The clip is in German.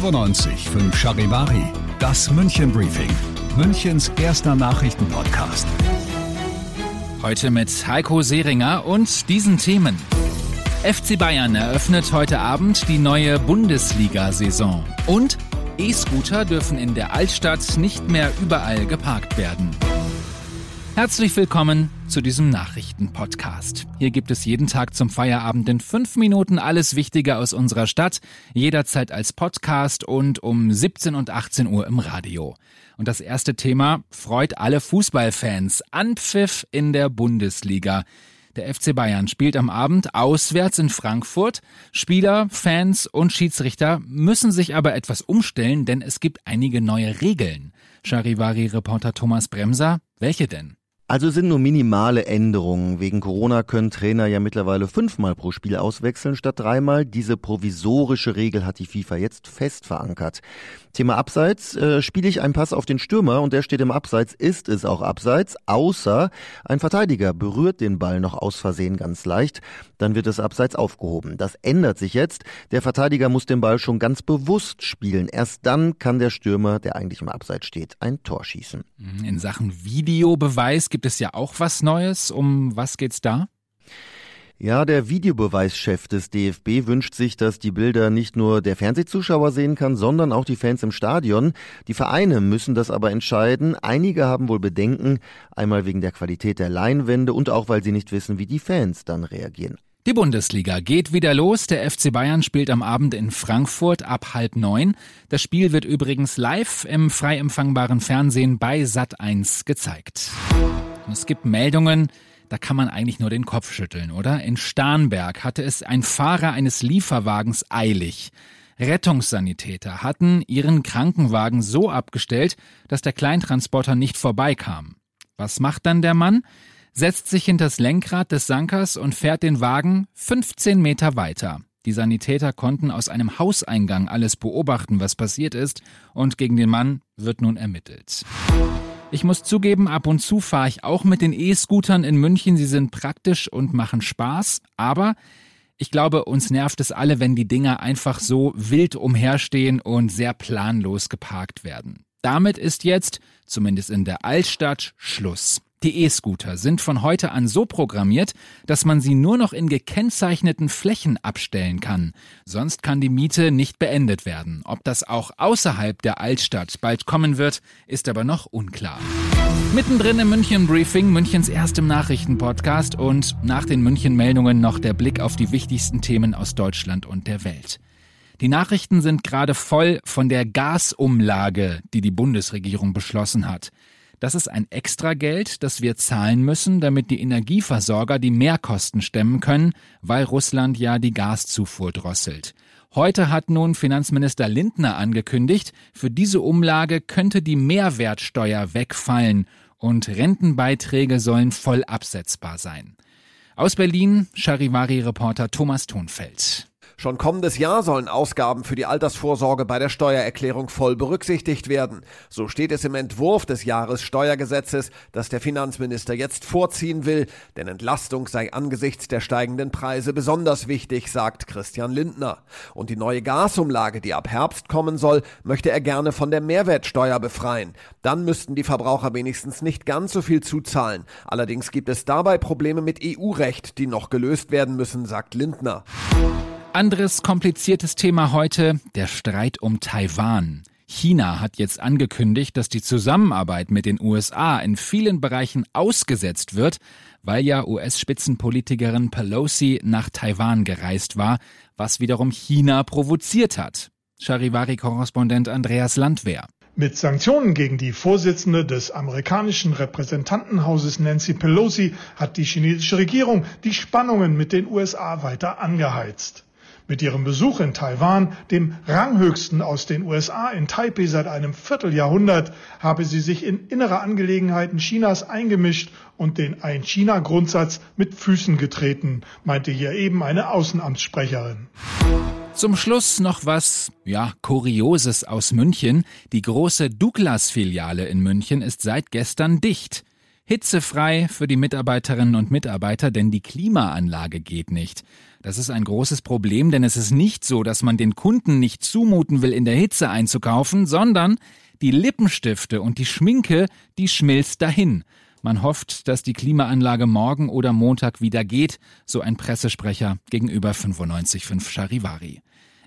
95 5 Charivari, das München Briefing, Münchens erster Nachrichtenpodcast. Heute mit Heiko Seringer und diesen Themen. FC Bayern eröffnet heute Abend die neue Bundesliga-Saison. Und E-Scooter dürfen in der Altstadt nicht mehr überall geparkt werden. Herzlich willkommen zu diesem Nachrichtenpodcast. Hier gibt es jeden Tag zum Feierabend in fünf Minuten alles Wichtige aus unserer Stadt, jederzeit als Podcast und um 17 und 18 Uhr im Radio. Und das erste Thema freut alle Fußballfans. Anpfiff in der Bundesliga. Der FC Bayern spielt am Abend auswärts in Frankfurt. Spieler, Fans und Schiedsrichter müssen sich aber etwas umstellen, denn es gibt einige neue Regeln. Charivari-Reporter Thomas Bremser, welche denn? Also sind nur minimale Änderungen. Wegen Corona können Trainer ja mittlerweile fünfmal pro Spiel auswechseln statt dreimal. Diese provisorische Regel hat die FIFA jetzt fest verankert. Thema Abseits. Äh, Spiele ich einen Pass auf den Stürmer und der steht im Abseits, ist es auch Abseits, außer ein Verteidiger berührt den Ball noch aus Versehen ganz leicht, dann wird es Abseits aufgehoben. Das ändert sich jetzt. Der Verteidiger muss den Ball schon ganz bewusst spielen. Erst dann kann der Stürmer, der eigentlich im Abseits steht, ein Tor schießen. In Sachen Videobeweis gibt es ja auch was Neues. Um was geht's da? Ja, der Videobeweischef des DFB wünscht sich, dass die Bilder nicht nur der Fernsehzuschauer sehen kann, sondern auch die Fans im Stadion. Die Vereine müssen das aber entscheiden. Einige haben wohl Bedenken, einmal wegen der Qualität der Leinwände und auch weil sie nicht wissen, wie die Fans dann reagieren. Die Bundesliga geht wieder los. Der FC Bayern spielt am Abend in Frankfurt ab halb neun. Das Spiel wird übrigens live im frei empfangbaren Fernsehen bei Sat1 gezeigt. Es gibt Meldungen, da kann man eigentlich nur den Kopf schütteln, oder? In Starnberg hatte es ein Fahrer eines Lieferwagens eilig. Rettungssanitäter hatten ihren Krankenwagen so abgestellt, dass der Kleintransporter nicht vorbeikam. Was macht dann der Mann? Setzt sich hinters Lenkrad des Sankers und fährt den Wagen 15 Meter weiter. Die Sanitäter konnten aus einem Hauseingang alles beobachten, was passiert ist, und gegen den Mann wird nun ermittelt. Ich muss zugeben, ab und zu fahre ich auch mit den E-Scootern in München. Sie sind praktisch und machen Spaß, aber ich glaube, uns nervt es alle, wenn die Dinger einfach so wild umherstehen und sehr planlos geparkt werden. Damit ist jetzt, zumindest in der Altstadt, Schluss. Die E-Scooter sind von heute an so programmiert, dass man sie nur noch in gekennzeichneten Flächen abstellen kann. Sonst kann die Miete nicht beendet werden. Ob das auch außerhalb der Altstadt bald kommen wird, ist aber noch unklar. Mittendrin im München Briefing, Münchens erstem Nachrichtenpodcast und nach den München Meldungen noch der Blick auf die wichtigsten Themen aus Deutschland und der Welt. Die Nachrichten sind gerade voll von der Gasumlage, die die Bundesregierung beschlossen hat. Das ist ein Extrageld, das wir zahlen müssen, damit die Energieversorger die Mehrkosten stemmen können, weil Russland ja die Gaszufuhr drosselt. Heute hat nun Finanzminister Lindner angekündigt, für diese Umlage könnte die Mehrwertsteuer wegfallen und Rentenbeiträge sollen voll absetzbar sein. Aus Berlin, Charivari-Reporter Thomas Thonfeld. Schon kommendes Jahr sollen Ausgaben für die Altersvorsorge bei der Steuererklärung voll berücksichtigt werden. So steht es im Entwurf des Jahressteuergesetzes, das der Finanzminister jetzt vorziehen will, denn Entlastung sei angesichts der steigenden Preise besonders wichtig, sagt Christian Lindner. Und die neue Gasumlage, die ab Herbst kommen soll, möchte er gerne von der Mehrwertsteuer befreien. Dann müssten die Verbraucher wenigstens nicht ganz so viel zuzahlen. Allerdings gibt es dabei Probleme mit EU-Recht, die noch gelöst werden müssen, sagt Lindner. Anderes kompliziertes Thema heute, der Streit um Taiwan. China hat jetzt angekündigt, dass die Zusammenarbeit mit den USA in vielen Bereichen ausgesetzt wird, weil ja US-Spitzenpolitikerin Pelosi nach Taiwan gereist war, was wiederum China provoziert hat. Charivari-Korrespondent Andreas Landwehr. Mit Sanktionen gegen die Vorsitzende des amerikanischen Repräsentantenhauses Nancy Pelosi hat die chinesische Regierung die Spannungen mit den USA weiter angeheizt. Mit ihrem Besuch in Taiwan, dem ranghöchsten aus den USA in Taipei seit einem Vierteljahrhundert, habe sie sich in innere Angelegenheiten Chinas eingemischt und den Ein-China-Grundsatz mit Füßen getreten, meinte hier eben eine Außenamtssprecherin. Zum Schluss noch was, ja, Kurioses aus München. Die große Douglas-Filiale in München ist seit gestern dicht. Hitzefrei für die Mitarbeiterinnen und Mitarbeiter, denn die Klimaanlage geht nicht. Das ist ein großes Problem, denn es ist nicht so, dass man den Kunden nicht zumuten will, in der Hitze einzukaufen, sondern die Lippenstifte und die Schminke, die schmilzt dahin. Man hofft, dass die Klimaanlage morgen oder Montag wieder geht, so ein Pressesprecher gegenüber 95.5 Charivari.